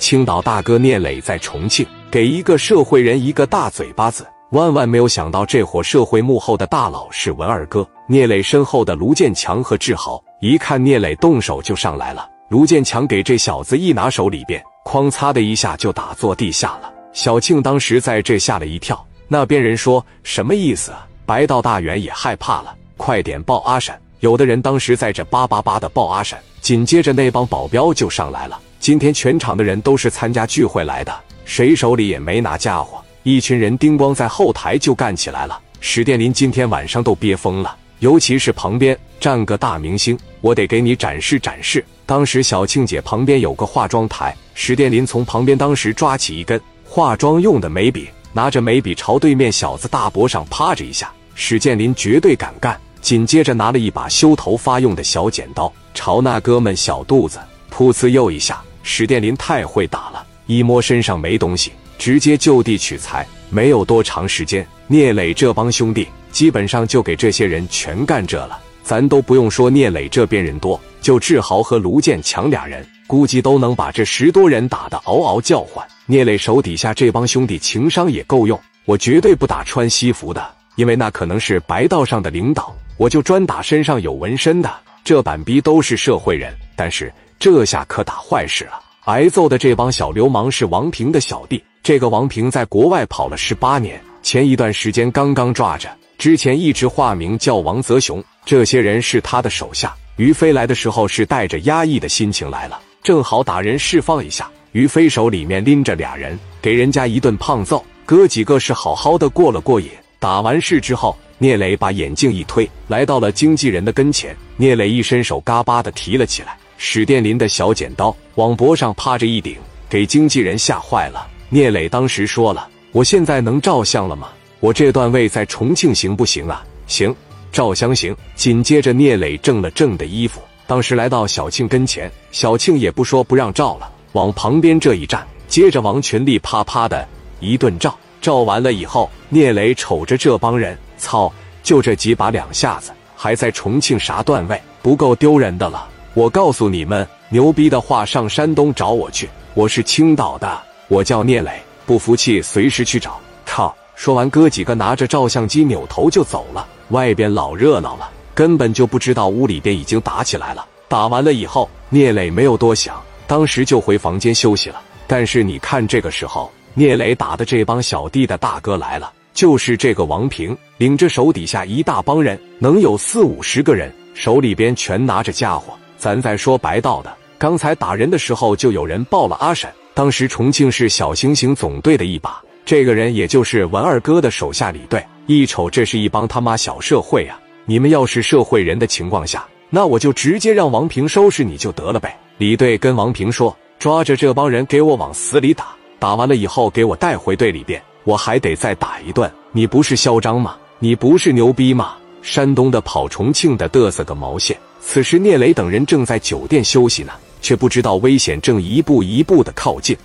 青岛大哥聂磊在重庆给一个社会人一个大嘴巴子，万万没有想到这伙社会幕后的大佬是文二哥。聂磊身后的卢建强和志豪一看聂磊动手就上来了，卢建强给这小子一拿手里边，哐嚓的一下就打坐地下了。小庆当时在这吓了一跳，那边人说什么意思啊？白道大员也害怕了，快点报阿婶。有的人当时在这叭叭叭的报阿婶，紧接着那帮保镖就上来了。今天全场的人都是参加聚会来的，谁手里也没拿家伙。一群人叮咣在后台就干起来了。史殿林今天晚上都憋疯了，尤其是旁边站个大明星，我得给你展示展示。当时小庆姐旁边有个化妆台，史殿林从旁边当时抓起一根化妆用的眉笔，拿着眉笔朝对面小子大脖上啪着一下。史殿林绝对敢干。紧接着拿了一把修头发用的小剪刀，朝那哥们小肚子噗呲又一下。史殿林太会打了，一摸身上没东西，直接就地取材。没有多长时间，聂磊这帮兄弟基本上就给这些人全干这了。咱都不用说聂磊这边人多，就志豪和卢建强俩人，估计都能把这十多人打得嗷嗷叫唤。聂磊手底下这帮兄弟情商也够用，我绝对不打穿西服的，因为那可能是白道上的领导，我就专打身上有纹身的。这板逼都是社会人，但是。这下可打坏事了！挨揍的这帮小流氓是王平的小弟。这个王平在国外跑了十八年，前一段时间刚刚抓着，之前一直化名叫王泽雄。这些人是他的手下。于飞来的时候是带着压抑的心情来了，正好打人释放一下。于飞手里面拎着俩人，给人家一顿胖揍。哥几个是好好的过了过瘾。打完事之后，聂磊把眼镜一推，来到了经纪人的跟前。聂磊一伸手，嘎巴的提了起来。史殿林的小剪刀往脖上趴着一顶，给经纪人吓坏了。聂磊当时说了：“我现在能照相了吗？我这段位在重庆行不行啊？”“行，照相行。”紧接着，聂磊正了正的衣服，当时来到小庆跟前，小庆也不说不让照了，往旁边这一站，接着王群力啪啪的一顿照。照完了以后，聂磊瞅着这帮人，操，就这几把两下子，还在重庆啥段位，不够丢人的了。我告诉你们，牛逼的话上山东找我去。我是青岛的，我叫聂磊。不服气随时去找。靠！说完，哥几个拿着照相机扭头就走了。外边老热闹了，根本就不知道屋里边已经打起来了。打完了以后，聂磊没有多想，当时就回房间休息了。但是你看，这个时候，聂磊打的这帮小弟的大哥来了，就是这个王平，领着手底下一大帮人，能有四五十个人，手里边全拿着家伙。咱再说白道的，刚才打人的时候就有人报了阿婶。当时重庆市小行星总队的一把，这个人也就是文二哥的手下李队。一瞅这是一帮他妈小社会啊！你们要是社会人的情况下，那我就直接让王平收拾你就得了呗。李队跟王平说：“抓着这帮人给我往死里打，打完了以后给我带回队里边，我还得再打一顿。你不是嚣张吗？你不是牛逼吗？山东的跑重庆的嘚瑟个毛线！”此时，聂磊等人正在酒店休息呢，却不知道危险正一步一步的靠近。